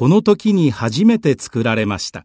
この時に初めて作られました。